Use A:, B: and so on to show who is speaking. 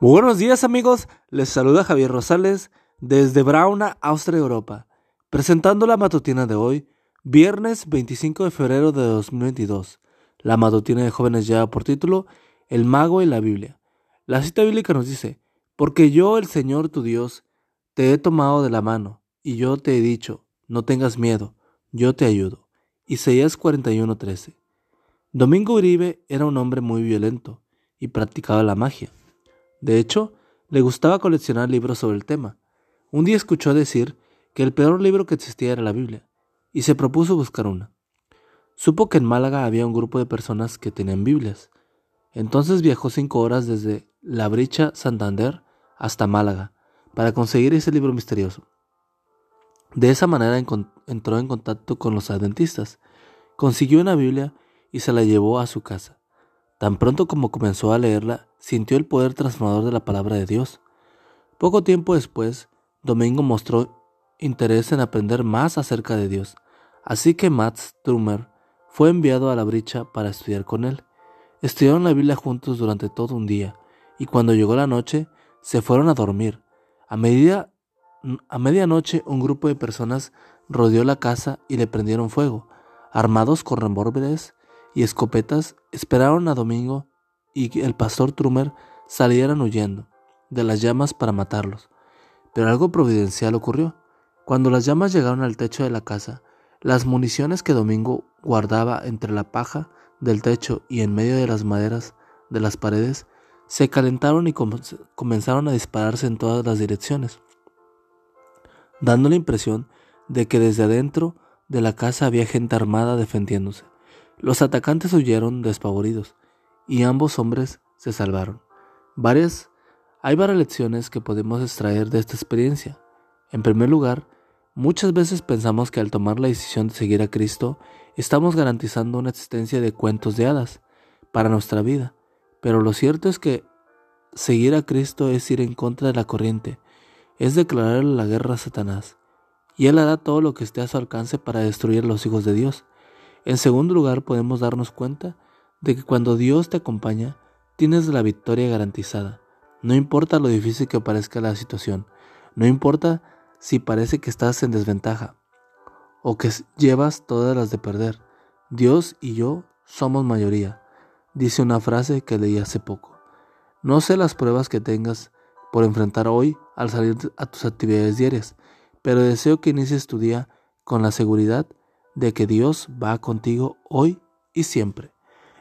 A: Muy buenos días amigos, les saluda Javier Rosales desde Brauna, Austria, Europa, presentando la matutina de hoy, viernes 25 de febrero de 2022. La matutina de jóvenes lleva por título El mago y la Biblia. La cita bíblica nos dice, porque yo, el Señor tu Dios, te he tomado de la mano, y yo te he dicho, no tengas miedo, yo te ayudo. Isaías 41:13. Domingo Uribe era un hombre muy violento y practicaba la magia. De hecho, le gustaba coleccionar libros sobre el tema. Un día escuchó decir que el peor libro que existía era la Biblia, y se propuso buscar una. Supo que en Málaga había un grupo de personas que tenían Biblias. Entonces viajó cinco horas desde La Bricha, Santander, hasta Málaga, para conseguir ese libro misterioso. De esa manera entró en contacto con los adventistas, consiguió una Biblia y se la llevó a su casa. Tan pronto como comenzó a leerla, sintió el poder transformador de la palabra de Dios. Poco tiempo después, Domingo mostró interés en aprender más acerca de Dios, así que Mats Trummer fue enviado a la bricha para estudiar con él. Estudiaron la Biblia juntos durante todo un día, y cuando llegó la noche, se fueron a dormir. A, medida, a medianoche, un grupo de personas rodeó la casa y le prendieron fuego. Armados con revólveres, y escopetas esperaron a Domingo y el pastor Trumer salieran huyendo de las llamas para matarlos. Pero algo providencial ocurrió. Cuando las llamas llegaron al techo de la casa, las municiones que Domingo guardaba entre la paja del techo y en medio de las maderas de las paredes se calentaron y comenzaron a dispararse en todas las direcciones, dando la impresión de que desde adentro de la casa había gente armada defendiéndose. Los atacantes huyeron despavoridos y ambos hombres se salvaron. Varias, hay varias lecciones que podemos extraer de esta experiencia. En primer lugar, muchas veces pensamos que al tomar la decisión de seguir a Cristo, estamos garantizando una existencia de cuentos de hadas para nuestra vida. Pero lo cierto es que seguir a Cristo es ir en contra de la corriente, es declararle la guerra a Satanás, y Él hará todo lo que esté a su alcance para destruir a los hijos de Dios. En segundo lugar, podemos darnos cuenta de que cuando Dios te acompaña, tienes la victoria garantizada. No importa lo difícil que parezca la situación, no importa si parece que estás en desventaja o que llevas todas las de perder. Dios y yo somos mayoría, dice una frase que leí hace poco. No sé las pruebas que tengas por enfrentar hoy al salir a tus actividades diarias, pero deseo que inicies tu día con la seguridad de que Dios va contigo hoy y siempre.